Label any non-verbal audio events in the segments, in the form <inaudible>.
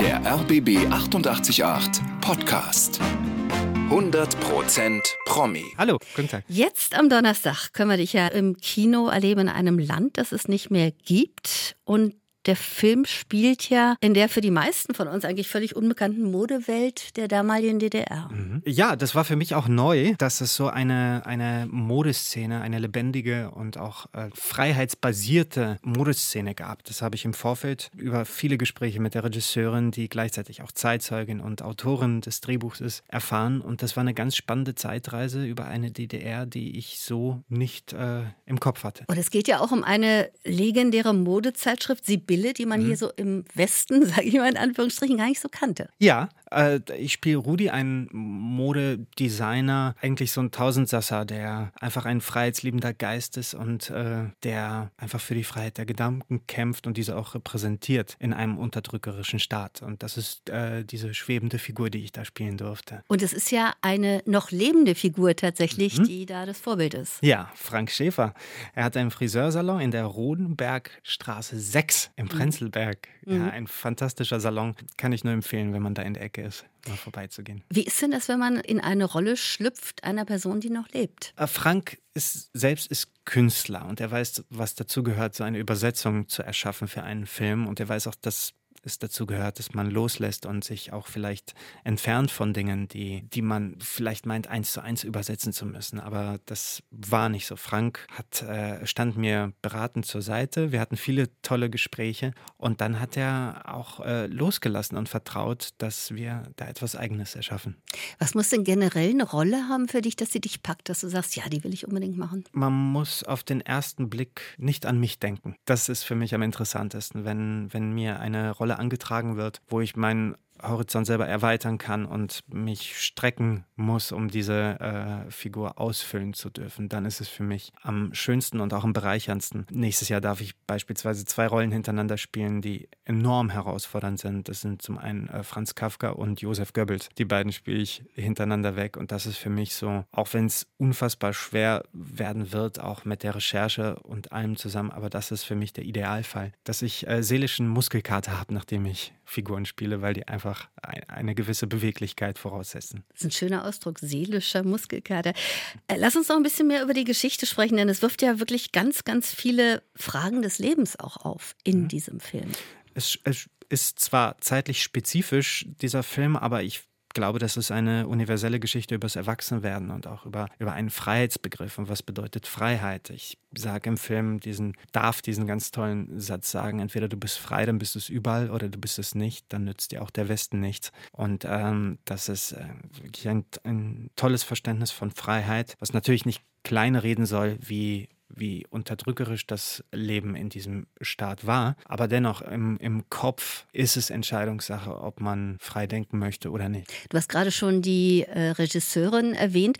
Der RBB 888 Podcast. 100% Promi. Hallo, guten Tag. Jetzt am Donnerstag können wir dich ja im Kino erleben in einem Land, das es nicht mehr gibt. Und der Film spielt ja in der für die meisten von uns eigentlich völlig unbekannten Modewelt der damaligen DDR. Mhm. Ja, das war für mich auch neu, dass es so eine, eine Modeszene, eine lebendige und auch äh, freiheitsbasierte Modeszene gab. Das habe ich im Vorfeld über viele Gespräche mit der Regisseurin, die gleichzeitig auch Zeitzeugin und Autorin des Drehbuchs ist, erfahren. Und das war eine ganz spannende Zeitreise über eine DDR, die ich so nicht äh, im Kopf hatte. Und es geht ja auch um eine legendäre Modezeitschrift. Sie Sibylle, die man mhm. hier so im Westen, <laughs> sage ich mal in Anführungsstrichen, gar nicht so kannte. Ja, äh, ich spiele Rudi, einen Modedesigner, eigentlich so ein Tausendsasser, der einfach ein freiheitsliebender Geist ist und äh, der einfach für die Freiheit der Gedanken kämpft und diese auch repräsentiert in einem unterdrückerischen Staat. Und das ist äh, diese schwebende Figur, die ich da spielen durfte. Und es ist ja eine noch lebende Figur tatsächlich, mhm. die da das Vorbild ist. Ja, Frank Schäfer. Er hat einen Friseursalon in der Rodenbergstraße 6 im mhm. Prenzlberg. Mhm. Ja, ein fantastischer Salon. Kann ich nur empfehlen, wenn man da in der Ecke ist, mal vorbeizugehen. Wie ist denn das, wenn man in eine Rolle schlüpft einer Person, die noch lebt? Äh, Frank ist selbst ist Künstler und er weiß, was dazu gehört, so eine Übersetzung zu erschaffen für einen Film. Und er weiß auch, dass es dazu gehört, dass man loslässt und sich auch vielleicht entfernt von Dingen, die, die man vielleicht meint, eins zu eins übersetzen zu müssen. Aber das war nicht so. Frank hat, äh, stand mir beratend zur Seite. Wir hatten viele tolle Gespräche und dann hat er auch äh, losgelassen und vertraut, dass wir da etwas Eigenes erschaffen. Was muss denn generell eine Rolle haben für dich, dass sie dich packt, dass du sagst, ja, die will ich unbedingt machen? Man muss auf den ersten Blick nicht an mich denken. Das ist für mich am interessantesten, wenn, wenn mir eine Rolle angetragen wird, wo ich meinen Horizont selber erweitern kann und mich strecken muss, um diese äh, Figur ausfüllen zu dürfen, dann ist es für mich am schönsten und auch am bereicherndsten. Nächstes Jahr darf ich beispielsweise zwei Rollen hintereinander spielen, die enorm herausfordernd sind. Das sind zum einen äh, Franz Kafka und Josef Goebbels. Die beiden spiele ich hintereinander weg und das ist für mich so, auch wenn es unfassbar schwer werden wird, auch mit der Recherche und allem zusammen, aber das ist für mich der Idealfall, dass ich äh, seelischen Muskelkater habe, nachdem ich Figuren spiele, weil die einfach eine gewisse Beweglichkeit voraussetzen. Das ist ein schöner Ausdruck, seelischer Muskelkater. Äh, lass uns noch ein bisschen mehr über die Geschichte sprechen, denn es wirft ja wirklich ganz, ganz viele Fragen des Lebens auch auf in mhm. diesem Film. Es, es ist zwar zeitlich spezifisch, dieser Film, aber ich glaube, das ist eine universelle Geschichte über das Erwachsenwerden und auch über, über einen Freiheitsbegriff und was bedeutet Freiheit. Ich sage im Film diesen, darf diesen ganz tollen Satz sagen, entweder du bist frei, dann bist du es überall oder du bist es nicht, dann nützt dir auch der Westen nichts. Und ähm, das ist äh, wirklich ein, ein tolles Verständnis von Freiheit, was natürlich nicht kleine reden soll, wie wie unterdrückerisch das Leben in diesem Staat war. Aber dennoch, im, im Kopf ist es Entscheidungssache, ob man frei denken möchte oder nicht. Du hast gerade schon die äh, Regisseurin erwähnt.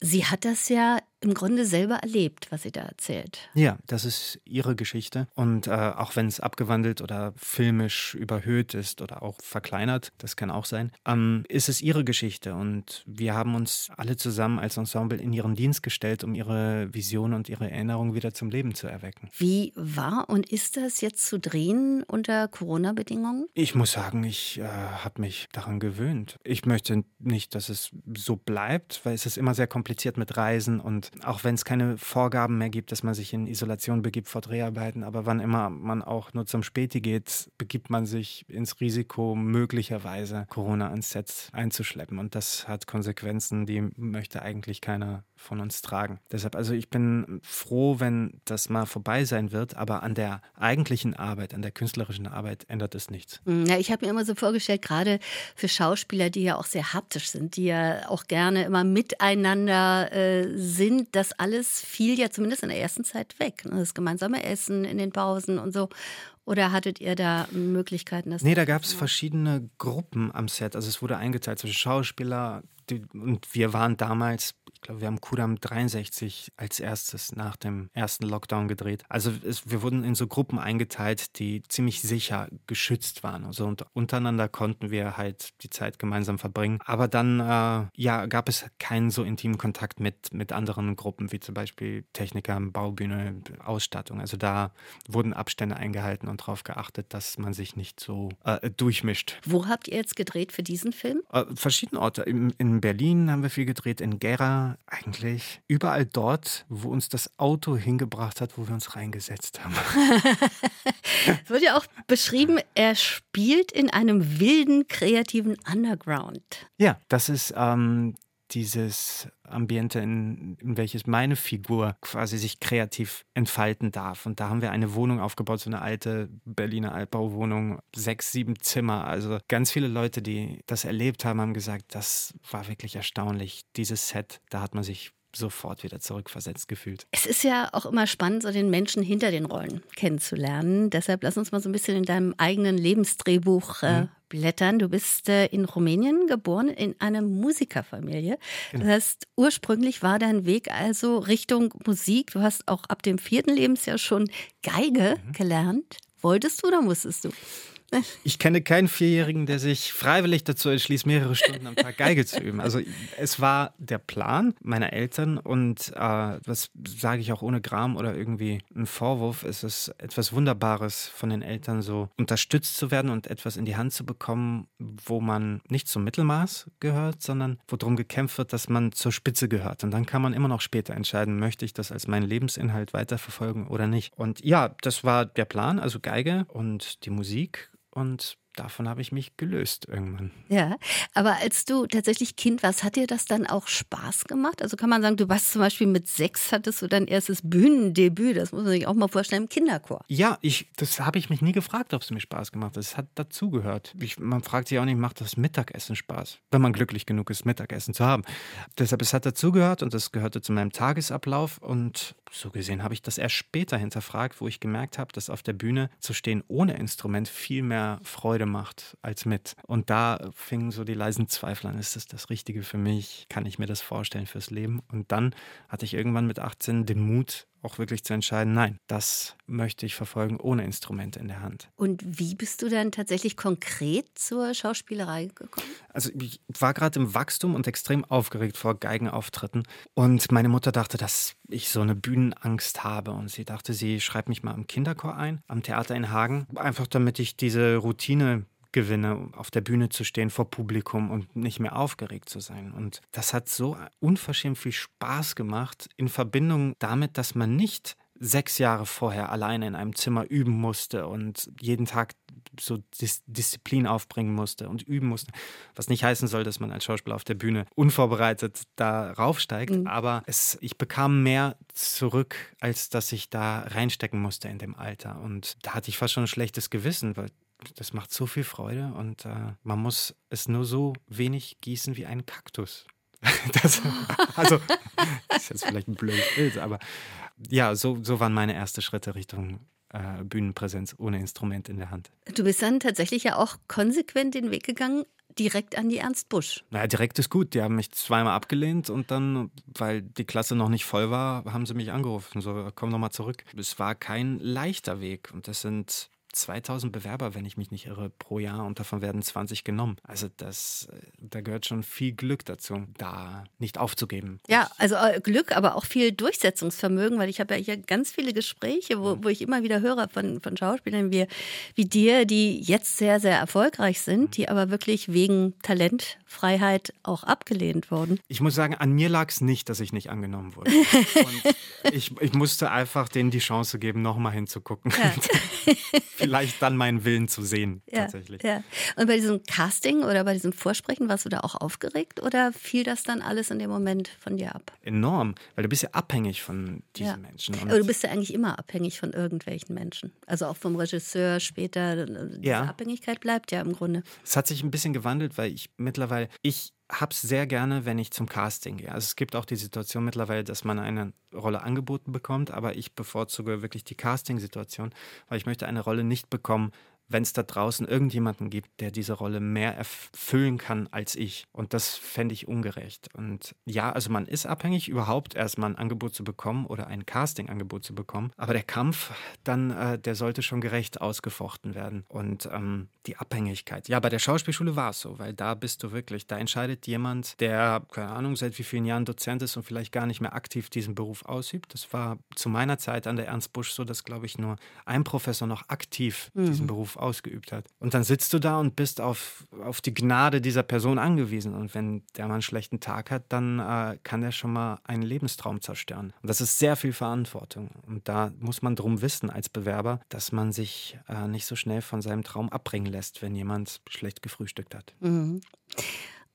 Sie hat das ja im Grunde selber erlebt, was sie da erzählt. Ja, das ist ihre Geschichte. Und äh, auch wenn es abgewandelt oder filmisch überhöht ist oder auch verkleinert, das kann auch sein, ähm, ist es ihre Geschichte. Und wir haben uns alle zusammen als Ensemble in ihren Dienst gestellt, um ihre Vision und ihre Erinnerung wieder zum Leben zu erwecken. Wie war und ist das jetzt zu drehen unter Corona-Bedingungen? Ich muss sagen, ich äh, habe mich daran gewöhnt. Ich möchte nicht, dass es so bleibt, weil es ist immer sehr kompliziert mit Reisen und auch wenn es keine Vorgaben mehr gibt, dass man sich in Isolation begibt vor Dreharbeiten, aber wann immer man auch nur zum Späti geht, begibt man sich ins Risiko, möglicherweise Corona ans Set einzuschleppen. Und das hat Konsequenzen, die möchte eigentlich keiner von uns tragen. Deshalb, also ich bin froh, wenn das mal vorbei sein wird, aber an der eigentlichen Arbeit, an der künstlerischen Arbeit ändert es nichts. Mm, ja, ich habe mir immer so vorgestellt, gerade für Schauspieler, die ja auch sehr haptisch sind, die ja auch gerne immer miteinander äh, sind, das alles fiel ja zumindest in der ersten Zeit weg. Ne? Das gemeinsame Essen in den Pausen und so. Oder hattet ihr da Möglichkeiten? Das nee, da gab es verschiedene Gruppen am Set. Also es wurde eingeteilt zwischen Schauspieler, die, und wir waren damals, ich glaube, wir haben Kudam 63 als erstes nach dem ersten Lockdown gedreht. Also es, wir wurden in so Gruppen eingeteilt, die ziemlich sicher geschützt waren. Also und untereinander konnten wir halt die Zeit gemeinsam verbringen. Aber dann äh, ja, gab es keinen so intimen Kontakt mit, mit anderen Gruppen, wie zum Beispiel Techniker, Baubühne, Ausstattung. Also da wurden Abstände eingehalten und darauf geachtet, dass man sich nicht so äh, durchmischt. Wo habt ihr jetzt gedreht für diesen Film? Äh, verschiedene Orte. In, in Berlin haben wir viel gedreht, in Gera eigentlich. Überall dort, wo uns das Auto hingebracht hat, wo wir uns reingesetzt haben. <laughs> <laughs> es wird ja auch beschrieben, er spielt in einem wilden, kreativen Underground. Ja, das ist ähm, dieses Ambiente, in, in, welches meine Figur quasi sich kreativ entfalten darf. Und da haben wir eine Wohnung aufgebaut, so eine alte Berliner Altbauwohnung, sechs, sieben Zimmer. Also ganz viele Leute, die das erlebt haben, haben gesagt, das war wirklich erstaunlich. Dieses Set, da hat man sich sofort wieder zurückversetzt gefühlt. Es ist ja auch immer spannend, so den Menschen hinter den Rollen kennenzulernen. Deshalb lass uns mal so ein bisschen in deinem eigenen Lebensdrehbuch äh, mhm blättern. Du bist äh, in Rumänien geboren, in einer Musikerfamilie. Genau. Das heißt, ursprünglich war dein Weg also Richtung Musik. Du hast auch ab dem vierten Lebensjahr schon Geige mhm. gelernt. Wolltest du oder musstest du? <laughs> Ich kenne keinen Vierjährigen, der sich freiwillig dazu entschließt, mehrere Stunden am Tag Geige zu üben. Also es war der Plan meiner Eltern und äh, das sage ich auch ohne Gram oder irgendwie einen Vorwurf. Es ist etwas Wunderbares von den Eltern so unterstützt zu werden und etwas in die Hand zu bekommen, wo man nicht zum Mittelmaß gehört, sondern wo darum gekämpft wird, dass man zur Spitze gehört. Und dann kann man immer noch später entscheiden, möchte ich das als meinen Lebensinhalt weiterverfolgen oder nicht. Und ja, das war der Plan, also Geige und die Musik und davon habe ich mich gelöst irgendwann. Ja, aber als du tatsächlich Kind warst, hat dir das dann auch Spaß gemacht? Also kann man sagen, du warst zum Beispiel mit sechs, hattest du dein erstes Bühnendebüt, das muss man sich auch mal vorstellen, im Kinderchor. Ja, ich, das habe ich mich nie gefragt, ob es mir Spaß gemacht hat. Es hat dazugehört. Man fragt sich auch nicht, macht das Mittagessen Spaß? Wenn man glücklich genug ist, Mittagessen zu haben. Deshalb, es hat dazugehört und es gehörte zu meinem Tagesablauf und so gesehen habe ich das erst später hinterfragt, wo ich gemerkt habe, dass auf der Bühne zu stehen ohne Instrument viel mehr Freude macht als mit. Und da fingen so die leisen Zweifel an, ist das das Richtige für mich? Kann ich mir das vorstellen fürs Leben? Und dann hatte ich irgendwann mit 18 den Mut, auch wirklich zu entscheiden, nein, das möchte ich verfolgen ohne Instrumente in der Hand. Und wie bist du dann tatsächlich konkret zur Schauspielerei gekommen? Also ich war gerade im Wachstum und extrem aufgeregt vor Geigenauftritten und meine Mutter dachte, dass ich so eine Bühnenangst habe und sie dachte, sie schreibt mich mal im Kinderchor ein, am Theater in Hagen, einfach damit ich diese Routine gewinne, auf der Bühne zu stehen vor Publikum und nicht mehr aufgeregt zu sein. Und das hat so unverschämt viel Spaß gemacht in Verbindung damit, dass man nicht sechs Jahre vorher alleine in einem Zimmer üben musste und jeden Tag so Dis Disziplin aufbringen musste und üben musste. Was nicht heißen soll, dass man als Schauspieler auf der Bühne unvorbereitet da raufsteigt, mhm. aber es, ich bekam mehr zurück, als dass ich da reinstecken musste in dem Alter. Und da hatte ich fast schon ein schlechtes Gewissen, weil das macht so viel Freude und äh, man muss es nur so wenig gießen wie einen Kaktus. <laughs> das, also, <laughs> das ist jetzt vielleicht ein blödes Bild, aber ja, so, so waren meine ersten Schritte Richtung äh, Bühnenpräsenz ohne Instrument in der Hand. Du bist dann tatsächlich ja auch konsequent den Weg gegangen, direkt an die Ernst Busch. Naja, direkt ist gut. Die haben mich zweimal abgelehnt und dann, weil die Klasse noch nicht voll war, haben sie mich angerufen. So, komm nochmal zurück. Es war kein leichter Weg und das sind 2000 Bewerber, wenn ich mich nicht irre, pro Jahr und davon werden 20 genommen. Also das, äh, da gehört schon viel Glück dazu, da nicht aufzugeben. Ja, also äh, Glück, aber auch viel Durchsetzungsvermögen, weil ich habe ja hier ganz viele Gespräche, wo, mhm. wo ich immer wieder höre von, von Schauspielern wie, wie dir, die jetzt sehr, sehr erfolgreich sind, mhm. die aber wirklich wegen Talentfreiheit auch abgelehnt wurden. Ich muss sagen, an mir lag es nicht, dass ich nicht angenommen wurde. <laughs> Und ich, ich musste einfach denen die Chance geben, nochmal hinzugucken. Ja. <laughs> <laughs> vielleicht dann meinen Willen zu sehen, ja, tatsächlich. Ja. Und bei diesem Casting oder bei diesem Vorsprechen warst du da auch aufgeregt oder fiel das dann alles in dem Moment von dir ab? Enorm, weil du bist ja abhängig von diesen ja. Menschen. Aber du bist ja eigentlich immer abhängig von irgendwelchen Menschen. Also auch vom Regisseur später. Diese ja. Abhängigkeit bleibt ja im Grunde. Es hat sich ein bisschen gewandelt, weil ich mittlerweile, ich habe es sehr gerne, wenn ich zum Casting gehe. Also es gibt auch die Situation mittlerweile, dass man eine Rolle angeboten bekommt, aber ich bevorzuge wirklich die Casting-Situation, weil ich möchte eine Rolle nicht bekommen, wenn es da draußen irgendjemanden gibt, der diese Rolle mehr erfüllen kann als ich. Und das fände ich ungerecht. Und ja, also man ist abhängig, überhaupt erstmal ein Angebot zu bekommen oder ein Casting-Angebot zu bekommen. Aber der Kampf dann, äh, der sollte schon gerecht ausgefochten werden. Und ähm, die Abhängigkeit. Ja, bei der Schauspielschule war es so, weil da bist du wirklich, da entscheidet jemand, der, keine Ahnung, seit wie vielen Jahren Dozent ist und vielleicht gar nicht mehr aktiv diesen Beruf ausübt. Das war zu meiner Zeit an der Ernst Busch so, dass, glaube ich, nur ein Professor noch aktiv mhm. diesen Beruf ausgeübt hat. Und dann sitzt du da und bist auf, auf die Gnade dieser Person angewiesen. Und wenn der mal einen schlechten Tag hat, dann äh, kann der schon mal einen Lebenstraum zerstören. Und das ist sehr viel Verantwortung. Und da muss man drum wissen als Bewerber, dass man sich äh, nicht so schnell von seinem Traum abbringen lässt, wenn jemand schlecht gefrühstückt hat. Mhm.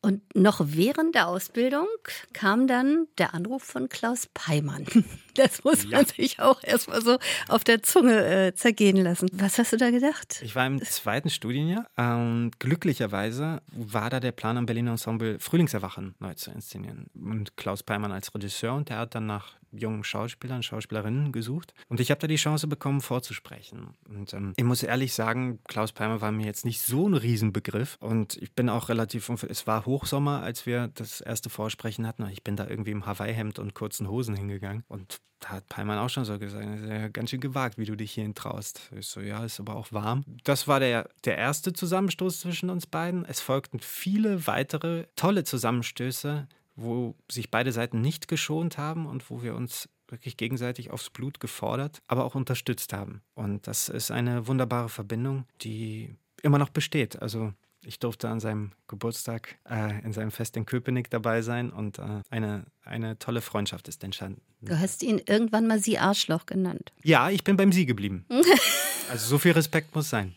Und noch während der Ausbildung kam dann der Anruf von Klaus Peimann. <laughs> Das muss ja. man sich auch erstmal so auf der Zunge äh, zergehen lassen. Was hast du da gedacht? Ich war im zweiten Studienjahr. Ähm, glücklicherweise war da der Plan am Berliner Ensemble Frühlingserwachen neu zu inszenieren. Und Klaus Peimann als Regisseur und der hat dann nach jungen Schauspielern, Schauspielerinnen gesucht. Und ich habe da die Chance bekommen, vorzusprechen. Und ähm, ich muss ehrlich sagen, Klaus Palmer war mir jetzt nicht so ein Riesenbegriff. Und ich bin auch relativ, es war Hochsommer, als wir das erste Vorsprechen hatten. Ich bin da irgendwie im Hawaii-Hemd und kurzen Hosen hingegangen. Und da hat Palmer auch schon so gesagt, ja ganz schön gewagt, wie du dich hierhin traust. Ich so, ja, ist aber auch warm. Das war der, der erste Zusammenstoß zwischen uns beiden. Es folgten viele weitere tolle Zusammenstöße, wo sich beide Seiten nicht geschont haben und wo wir uns wirklich gegenseitig aufs Blut gefordert, aber auch unterstützt haben. Und das ist eine wunderbare Verbindung, die immer noch besteht. Also ich durfte an seinem Geburtstag äh, in seinem Fest in Köpenick dabei sein und äh, eine, eine tolle Freundschaft ist entstanden. Du hast ihn irgendwann mal Sie Arschloch genannt. Ja, ich bin beim Sie geblieben. <laughs> also so viel Respekt muss sein.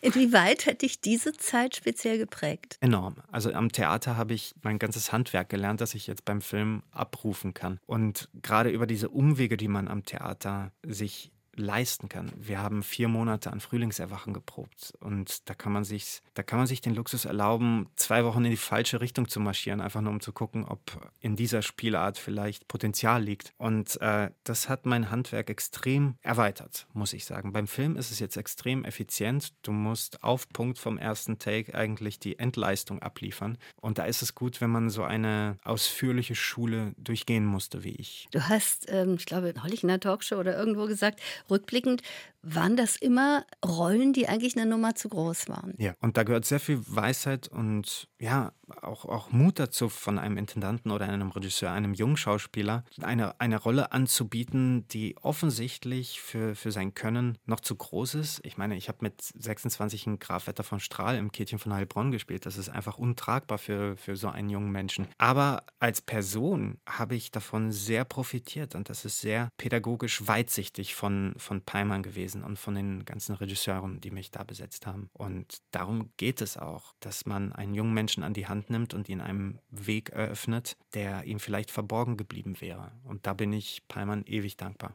Inwieweit hat dich diese Zeit speziell geprägt? Enorm. Also am Theater habe ich mein ganzes Handwerk gelernt, das ich jetzt beim Film abrufen kann. Und gerade über diese Umwege, die man am Theater sich leisten kann. Wir haben vier Monate an Frühlingserwachen geprobt und da kann man sich, da kann man sich den Luxus erlauben, zwei Wochen in die falsche Richtung zu marschieren, einfach nur um zu gucken, ob in dieser Spielart vielleicht Potenzial liegt. Und äh, das hat mein Handwerk extrem erweitert, muss ich sagen. Beim Film ist es jetzt extrem effizient. Du musst auf Punkt vom ersten Take eigentlich die Endleistung abliefern. Und da ist es gut, wenn man so eine ausführliche Schule durchgehen musste, wie ich. Du hast, ähm, ich glaube, neulich in der Talkshow oder irgendwo gesagt, rückblickend waren das immer Rollen, die eigentlich eine Nummer zu groß waren. Ja, und da gehört sehr viel Weisheit und ja, auch, auch Mut dazu von einem Intendanten oder einem Regisseur, einem jungen Schauspieler, eine, eine Rolle anzubieten, die offensichtlich für, für sein Können noch zu groß ist. Ich meine, ich habe mit 26 in Graf Wetter von Strahl im Käthchen von Heilbronn gespielt. Das ist einfach untragbar für, für so einen jungen Menschen. Aber als Person habe ich davon sehr profitiert und das ist sehr pädagogisch weitsichtig von, von Peimann gewesen und von den ganzen Regisseuren, die mich da besetzt haben. Und darum geht es auch, dass man einen jungen Menschen an die Hand nimmt und ihn einem Weg eröffnet, der ihm vielleicht verborgen geblieben wäre. Und da bin ich Palmann ewig dankbar.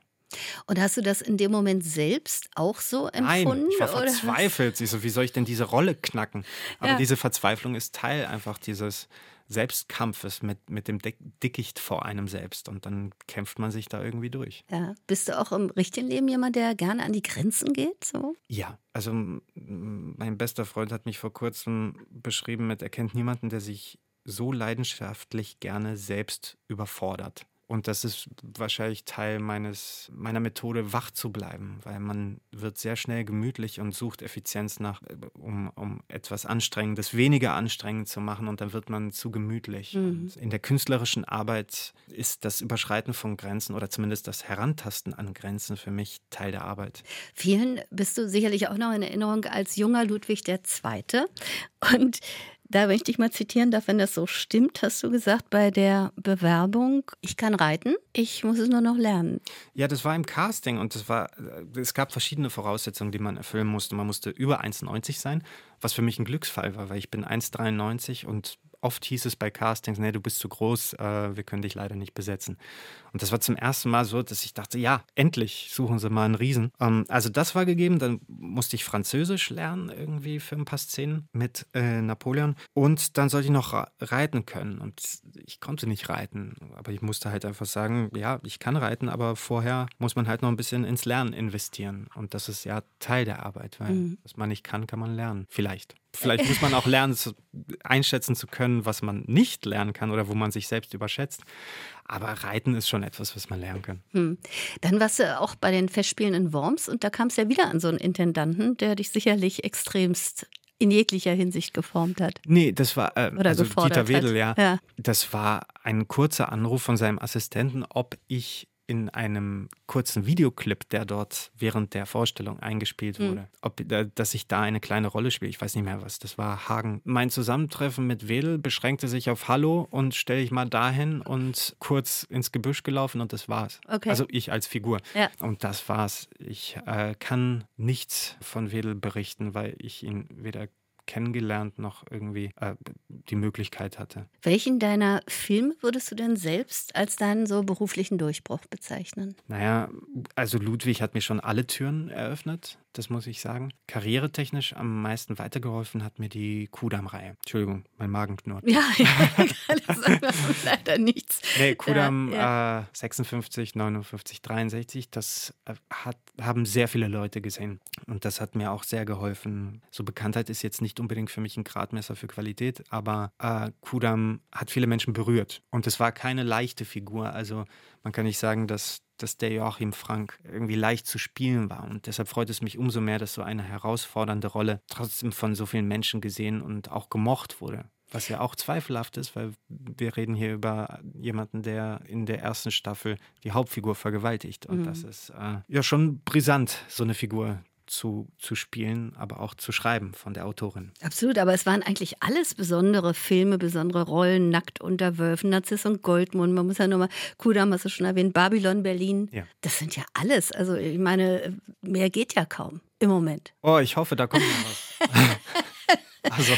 Und hast du das in dem Moment selbst auch so empfunden? Nein, ich war verzweifelt. So, wie soll ich denn diese Rolle knacken? Aber ja. diese Verzweiflung ist Teil einfach dieses Selbstkampfes mit, mit dem Dickicht vor einem selbst. Und dann kämpft man sich da irgendwie durch. Ja. Bist du auch im richtigen Leben jemand, der gerne an die Grenzen geht? So? Ja, also mein bester Freund hat mich vor kurzem beschrieben mit, er kennt niemanden, der sich so leidenschaftlich gerne selbst überfordert. Und das ist wahrscheinlich Teil meines, meiner Methode, wach zu bleiben, weil man wird sehr schnell gemütlich und sucht Effizienz nach, um, um etwas Anstrengendes weniger anstrengend zu machen und dann wird man zu gemütlich. Mhm. In der künstlerischen Arbeit ist das Überschreiten von Grenzen oder zumindest das Herantasten an Grenzen für mich Teil der Arbeit. Vielen bist du sicherlich auch noch in Erinnerung als junger Ludwig II. Und da möchte ich mal zitieren darf, wenn das so stimmt, hast du gesagt bei der Bewerbung, ich kann reiten, ich muss es nur noch lernen. Ja, das war im Casting und das war, äh, es gab verschiedene Voraussetzungen, die man erfüllen musste. Man musste über 1,90 sein, was für mich ein Glücksfall war, weil ich bin 1,93 und oft hieß es bei Castings, nee, du bist zu groß, äh, wir können dich leider nicht besetzen. Und das war zum ersten Mal so, dass ich dachte, ja, endlich suchen sie mal einen Riesen. Ähm, also das war gegeben, dann musste ich Französisch lernen irgendwie für ein paar Szenen mit äh, Napoleon. Und dann sollte ich noch reiten können. Und ich konnte nicht reiten, aber ich musste halt einfach sagen, ja, ich kann reiten, aber vorher muss man halt noch ein bisschen ins Lernen investieren. Und das ist ja Teil der Arbeit, weil mhm. was man nicht kann, kann man lernen. Vielleicht. Vielleicht muss man auch lernen, zu, einschätzen zu können, was man nicht lernen kann oder wo man sich selbst überschätzt. Aber Reiten ist schon etwas, was man lernen kann. Hm. Dann warst du auch bei den Festspielen in Worms und da kam es ja wieder an so einen Intendanten, der dich sicherlich extremst in jeglicher Hinsicht geformt hat. Nee, das war äh, Oder also Dieter Wedel, ja. ja. Das war ein kurzer Anruf von seinem Assistenten, ob ich in einem kurzen Videoclip, der dort während der Vorstellung eingespielt hm. wurde, mhm. ob, dass ich da eine kleine Rolle spiele. Ich weiß nicht mehr was. Das war Hagen. Mein Zusammentreffen mit Wedel beschränkte sich auf Hallo und stelle ich mal dahin und kurz ins Gebüsch gelaufen und das war's. Okay. Also ich als Figur. Ja. Und das war's. Ich äh, kann nichts von Wedel berichten, weil ich ihn weder kennengelernt noch irgendwie äh, die Möglichkeit hatte. Welchen deiner Filme würdest du denn selbst als deinen so beruflichen Durchbruch bezeichnen? Naja, also Ludwig hat mir schon alle Türen eröffnet das muss ich sagen. Karrieretechnisch am meisten weitergeholfen hat mir die Kudam-Reihe. Entschuldigung, mein Magen knurrt. Ja, ja <laughs> das sagt leider nichts. Nee, Kudam ja, ja. Äh, 56, 59, 63, das äh, hat, haben sehr viele Leute gesehen. Und das hat mir auch sehr geholfen. So Bekanntheit ist jetzt nicht unbedingt für mich ein Gradmesser für Qualität, aber äh, Kudam hat viele Menschen berührt. Und es war keine leichte Figur. Also man kann nicht sagen, dass dass der Joachim Frank irgendwie leicht zu spielen war. Und deshalb freut es mich umso mehr, dass so eine herausfordernde Rolle trotzdem von so vielen Menschen gesehen und auch gemocht wurde. Was ja auch zweifelhaft ist, weil wir reden hier über jemanden, der in der ersten Staffel die Hauptfigur vergewaltigt. Und mhm. das ist äh, ja schon brisant, so eine Figur zu, zu spielen, aber auch zu schreiben von der Autorin. Absolut, aber es waren eigentlich alles besondere Filme, besondere Rollen, Nackt unter Wölfen, Narziss und Goldmund, man muss ja nochmal, Kudam hast du schon erwähnt, Babylon, Berlin. Ja. Das sind ja alles. Also ich meine, mehr geht ja kaum im Moment. Oh, ich hoffe, da kommt noch was. <laughs> <laughs> Also.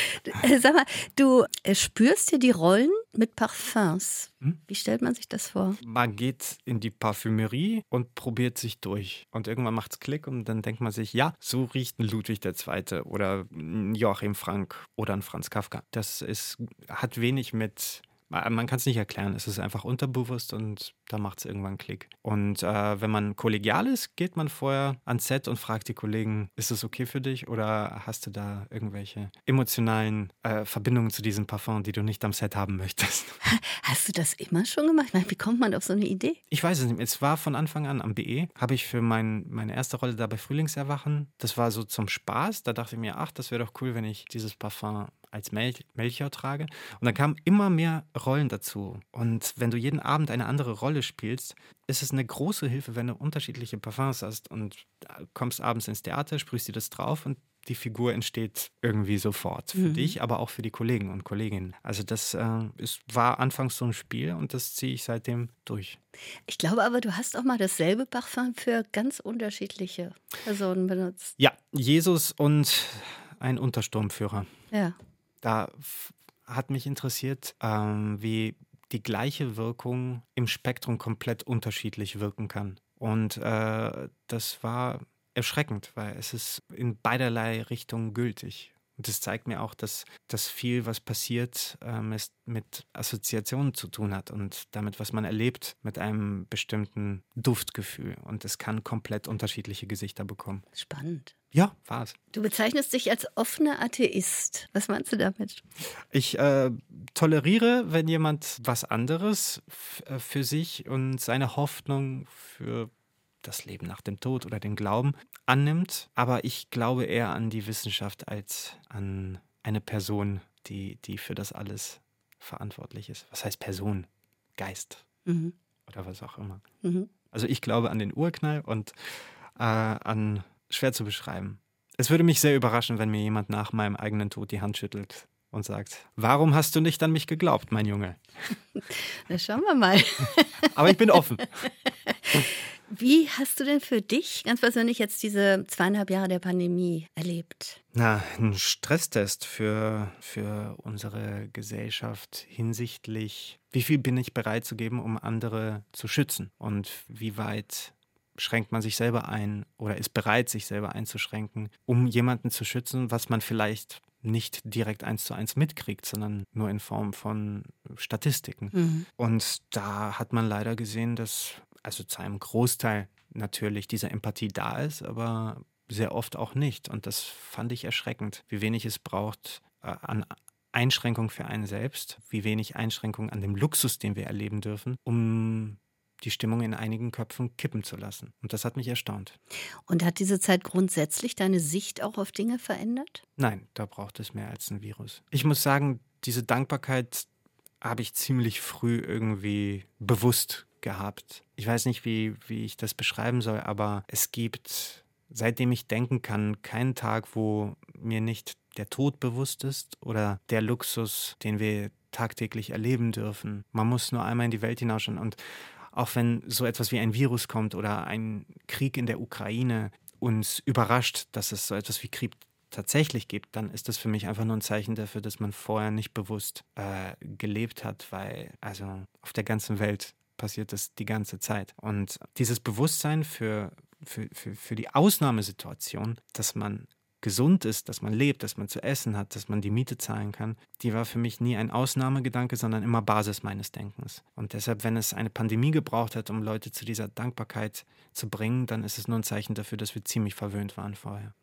Sag mal, du äh, spürst dir die Rollen mit Parfums. Hm? Wie stellt man sich das vor? Man geht in die Parfümerie und probiert sich durch. Und irgendwann macht es Klick und dann denkt man sich, ja, so riecht ein Ludwig II. oder ein Joachim Frank oder ein Franz Kafka. Das ist, hat wenig mit man kann es nicht erklären, es ist einfach unterbewusst und da macht es irgendwann Klick. Und äh, wenn man kollegial ist, geht man vorher ans Set und fragt die Kollegen, ist es okay für dich oder hast du da irgendwelche emotionalen äh, Verbindungen zu diesem Parfum, die du nicht am Set haben möchtest? <laughs> Hast du das immer schon gemacht? Wie kommt man auf so eine Idee? Ich weiß es nicht. Es war von Anfang an am BE, habe ich für mein, meine erste Rolle da bei Frühlingserwachen, das war so zum Spaß, da dachte ich mir, ach, das wäre doch cool, wenn ich dieses Parfum als Mel Melchior trage. Und dann kamen immer mehr Rollen dazu. Und wenn du jeden Abend eine andere Rolle spielst, ist es eine große Hilfe, wenn du unterschiedliche Parfums hast und kommst abends ins Theater, sprühst dir das drauf und die Figur entsteht irgendwie sofort. Für mhm. dich, aber auch für die Kollegen und Kolleginnen. Also das äh, ist, war anfangs so ein Spiel und das ziehe ich seitdem durch. Ich glaube aber, du hast auch mal dasselbe Parfum für ganz unterschiedliche Personen benutzt. Ja, Jesus und ein Untersturmführer. Ja da hat mich interessiert, ähm, wie die gleiche Wirkung im Spektrum komplett unterschiedlich wirken kann. Und äh, das war erschreckend, weil es ist in beiderlei Richtungen gültig. Und das zeigt mir auch, dass, dass viel, was passiert, ähm, mit Assoziationen zu tun hat und damit, was man erlebt, mit einem bestimmten Duftgefühl. Und es kann komplett unterschiedliche Gesichter bekommen. Spannend. Ja, war es. Du bezeichnest dich als offener Atheist. Was meinst du damit? Ich äh, toleriere, wenn jemand was anderes äh, für sich und seine Hoffnung für das Leben nach dem Tod oder den Glauben annimmt. Aber ich glaube eher an die Wissenschaft als an eine Person, die, die für das alles verantwortlich ist. Was heißt Person? Geist mhm. oder was auch immer. Mhm. Also ich glaube an den Urknall und äh, an schwer zu beschreiben. Es würde mich sehr überraschen, wenn mir jemand nach meinem eigenen Tod die Hand schüttelt und sagt, warum hast du nicht an mich geglaubt, mein Junge? <laughs> Na, schauen wir mal. Aber ich bin offen. <laughs> Wie hast du denn für dich ganz persönlich jetzt diese zweieinhalb Jahre der Pandemie erlebt? Na, ein Stresstest für, für unsere Gesellschaft hinsichtlich, wie viel bin ich bereit zu geben, um andere zu schützen und wie weit schränkt man sich selber ein oder ist bereit, sich selber einzuschränken, um jemanden zu schützen, was man vielleicht nicht direkt eins zu eins mitkriegt, sondern nur in Form von Statistiken. Mhm. Und da hat man leider gesehen, dass also zu einem Großteil natürlich diese Empathie da ist, aber sehr oft auch nicht. Und das fand ich erschreckend, wie wenig es braucht äh, an Einschränkung für einen selbst, wie wenig Einschränkung an dem Luxus, den wir erleben dürfen, um die Stimmung in einigen Köpfen kippen zu lassen. Und das hat mich erstaunt. Und hat diese Zeit grundsätzlich deine Sicht auch auf Dinge verändert? Nein, da braucht es mehr als ein Virus. Ich muss sagen, diese Dankbarkeit habe ich ziemlich früh irgendwie bewusst gehabt. Ich weiß nicht, wie, wie ich das beschreiben soll, aber es gibt, seitdem ich denken kann, keinen Tag, wo mir nicht der Tod bewusst ist oder der Luxus, den wir tagtäglich erleben dürfen. Man muss nur einmal in die Welt hinausschauen und auch wenn so etwas wie ein Virus kommt oder ein Krieg in der Ukraine uns überrascht, dass es so etwas wie Krieg tatsächlich gibt, dann ist das für mich einfach nur ein Zeichen dafür, dass man vorher nicht bewusst äh, gelebt hat, weil also auf der ganzen Welt passiert das die ganze Zeit. Und dieses Bewusstsein für, für, für, für die Ausnahmesituation, dass man gesund ist, dass man lebt, dass man zu essen hat, dass man die Miete zahlen kann, die war für mich nie ein Ausnahmegedanke, sondern immer Basis meines Denkens. Und deshalb, wenn es eine Pandemie gebraucht hat, um Leute zu dieser Dankbarkeit zu bringen, dann ist es nur ein Zeichen dafür, dass wir ziemlich verwöhnt waren vorher.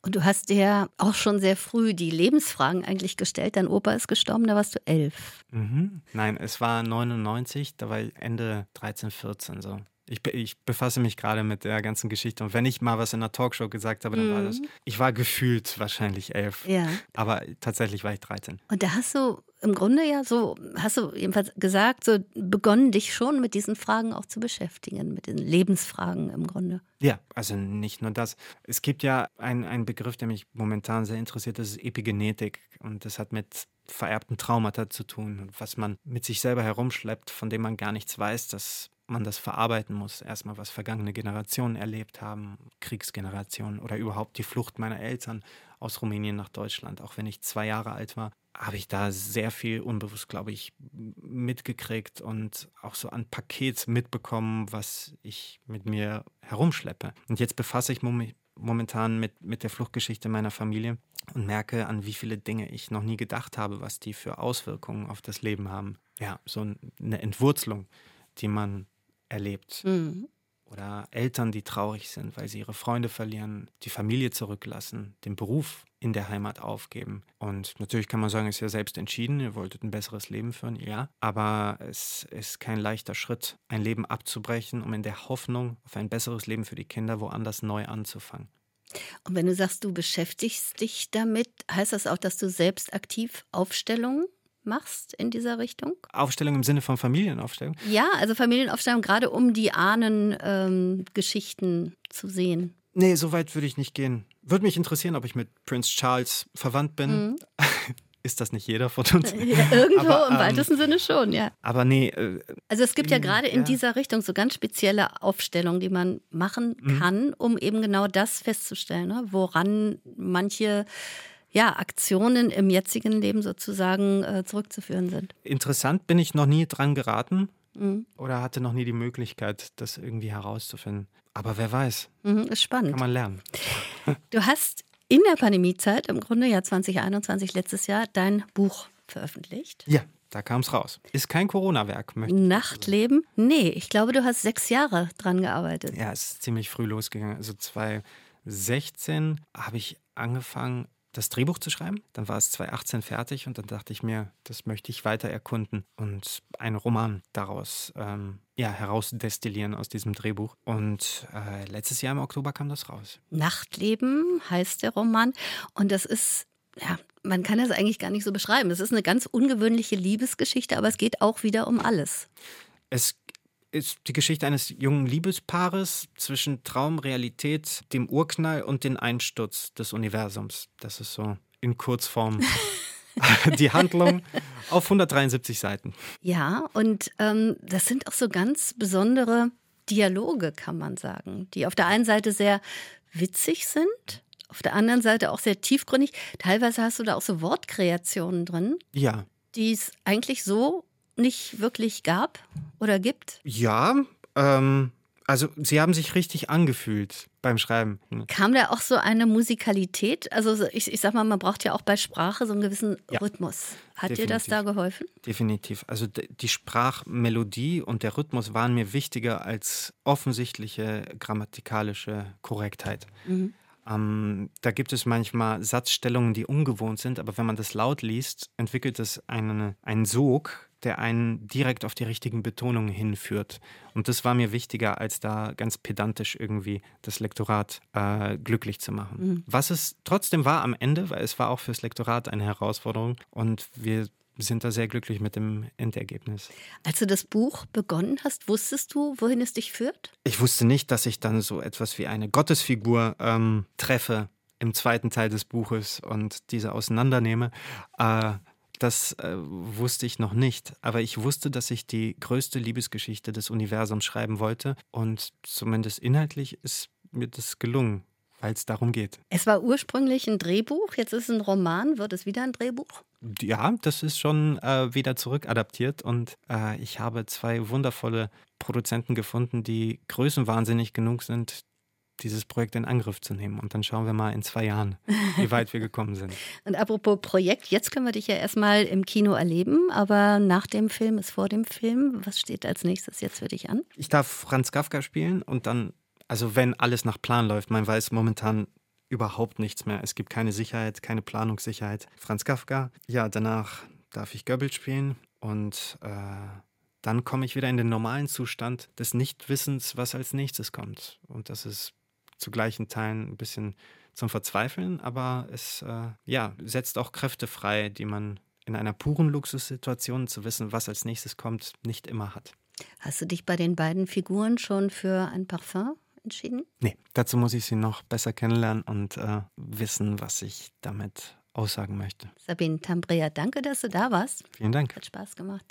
Und du hast dir auch schon sehr früh die Lebensfragen eigentlich gestellt. Dein Opa ist gestorben, da warst du elf. Mhm. Nein, es war 99, da war Ende 13, 14 so. Ich, ich, befasse mich gerade mit der ganzen Geschichte. Und wenn ich mal was in einer Talkshow gesagt habe, dann mhm. war das. Mhm. Ich war gefühlt wahrscheinlich elf. Ja. Aber tatsächlich war ich 13. Und da hast du im Grunde ja so, hast du jedenfalls gesagt, so begonnen, dich schon mit diesen Fragen auch zu beschäftigen, mit den Lebensfragen im Grunde. Ja, also nicht nur das. Es gibt ja einen Begriff, der mich momentan sehr interessiert, das ist Epigenetik. Und das hat mit vererbten Traumata zu tun, was man mit sich selber herumschleppt, von dem man gar nichts weiß, dass man das verarbeiten muss. Erstmal, was vergangene Generationen erlebt haben, Kriegsgenerationen oder überhaupt die Flucht meiner Eltern aus Rumänien nach Deutschland. Auch wenn ich zwei Jahre alt war, habe ich da sehr viel unbewusst, glaube ich, mitgekriegt und auch so ein Paket mitbekommen, was ich mit mir herumschleppe. Und jetzt befasse ich momentan mit, mit der Fluchtgeschichte meiner Familie und merke, an wie viele Dinge ich noch nie gedacht habe, was die für Auswirkungen auf das Leben haben. Ja, so eine Entwurzelung, die man erlebt. Mhm. Oder Eltern, die traurig sind, weil sie ihre Freunde verlieren, die Familie zurücklassen, den Beruf in der Heimat aufgeben. Und natürlich kann man sagen, es ist ja selbst entschieden, ihr wolltet ein besseres Leben führen, ja. Aber es ist kein leichter Schritt, ein Leben abzubrechen, um in der Hoffnung auf ein besseres Leben für die Kinder woanders neu anzufangen. Und wenn du sagst, du beschäftigst dich damit, heißt das auch, dass du selbst aktiv Aufstellungen machst in dieser Richtung? Aufstellung im Sinne von Familienaufstellung? Ja, also Familienaufstellung, gerade um die Ahnengeschichten ähm, zu sehen. Nee, so weit würde ich nicht gehen. Würde mich interessieren, ob ich mit Prince Charles verwandt bin. Mhm. <laughs> Ist das nicht jeder von uns? <laughs> Ja, irgendwo aber, im ähm, weitesten Sinne schon, ja. Aber nee. Äh, also es gibt ja gerade in ja. dieser Richtung so ganz spezielle Aufstellungen, die man machen mhm. kann, um eben genau das festzustellen, ne? woran manche ja, Aktionen im jetzigen Leben sozusagen äh, zurückzuführen sind. Interessant bin ich noch nie dran geraten mhm. oder hatte noch nie die Möglichkeit, das irgendwie herauszufinden. Aber wer weiß. Mhm, ist spannend. Kann man lernen. <laughs> Du hast in der Pandemiezeit, im Grunde ja 2021, letztes Jahr, dein Buch veröffentlicht. Ja, da kam es raus. Ist kein Corona-Werk. Nachtleben? Nee, ich glaube, du hast sechs Jahre dran gearbeitet. Ja, es ist ziemlich früh losgegangen. Also 2016 habe ich angefangen, das Drehbuch zu schreiben. Dann war es 2018 fertig und dann dachte ich mir, das möchte ich weiter erkunden und einen Roman daraus ähm, ja, herausdestillieren aus diesem Drehbuch. Und äh, letztes Jahr im Oktober kam das raus. Nachtleben heißt der Roman und das ist ja, man kann das eigentlich gar nicht so beschreiben. Es ist eine ganz ungewöhnliche Liebesgeschichte, aber es geht auch wieder um alles. Es ist die Geschichte eines jungen Liebespaares zwischen Traum, Realität, dem Urknall und dem Einsturz des Universums. Das ist so in Kurzform <laughs> die Handlung auf 173 Seiten. Ja, und ähm, das sind auch so ganz besondere Dialoge, kann man sagen, die auf der einen Seite sehr witzig sind, auf der anderen Seite auch sehr tiefgründig. Teilweise hast du da auch so Wortkreationen drin. Ja. Die es eigentlich so nicht wirklich gab oder gibt. Ja, ähm, also sie haben sich richtig angefühlt beim Schreiben. Kam da auch so eine Musikalität? Also ich, ich sag mal, man braucht ja auch bei Sprache so einen gewissen ja, Rhythmus. Hat definitiv. dir das da geholfen? Definitiv. Also die Sprachmelodie und der Rhythmus waren mir wichtiger als offensichtliche grammatikalische Korrektheit. Mhm. Ähm, da gibt es manchmal Satzstellungen, die ungewohnt sind, aber wenn man das laut liest, entwickelt es einen, einen Sog, der einen direkt auf die richtigen Betonungen hinführt. Und das war mir wichtiger, als da ganz pedantisch irgendwie das Lektorat äh, glücklich zu machen. Mhm. Was es trotzdem war am Ende, weil es war auch fürs Lektorat eine Herausforderung und wir sind da sehr glücklich mit dem Endergebnis. Als du das Buch begonnen hast, wusstest du, wohin es dich führt? Ich wusste nicht, dass ich dann so etwas wie eine Gottesfigur ähm, treffe im zweiten Teil des Buches und diese auseinandernehme. Äh, das äh, wusste ich noch nicht, aber ich wusste, dass ich die größte Liebesgeschichte des Universums schreiben wollte. Und zumindest inhaltlich ist mir das gelungen, weil es darum geht. Es war ursprünglich ein Drehbuch, jetzt ist es ein Roman, wird es wieder ein Drehbuch? Ja, das ist schon äh, wieder zurückadaptiert. Und äh, ich habe zwei wundervolle Produzenten gefunden, die größenwahnsinnig genug sind, dieses Projekt in Angriff zu nehmen. Und dann schauen wir mal in zwei Jahren, wie <laughs> weit wir gekommen sind. Und apropos Projekt, jetzt können wir dich ja erstmal im Kino erleben, aber nach dem Film ist vor dem Film. Was steht als nächstes jetzt für dich an? Ich darf Franz Kafka spielen und dann, also wenn alles nach Plan läuft, man weiß momentan überhaupt nichts mehr. Es gibt keine Sicherheit, keine Planungssicherheit. Franz Kafka, ja, danach darf ich Goebbels spielen und äh, dann komme ich wieder in den normalen Zustand des Nichtwissens, was als nächstes kommt. Und das ist zu gleichen Teilen ein bisschen zum Verzweifeln, aber es äh, ja, setzt auch Kräfte frei, die man in einer puren Luxussituation zu wissen, was als nächstes kommt, nicht immer hat. Hast du dich bei den beiden Figuren schon für ein Parfum entschieden? Nee, dazu muss ich sie noch besser kennenlernen und äh, wissen, was ich damit aussagen möchte. Sabine Tambrea, danke, dass du da warst. Vielen Dank. Hat Spaß gemacht.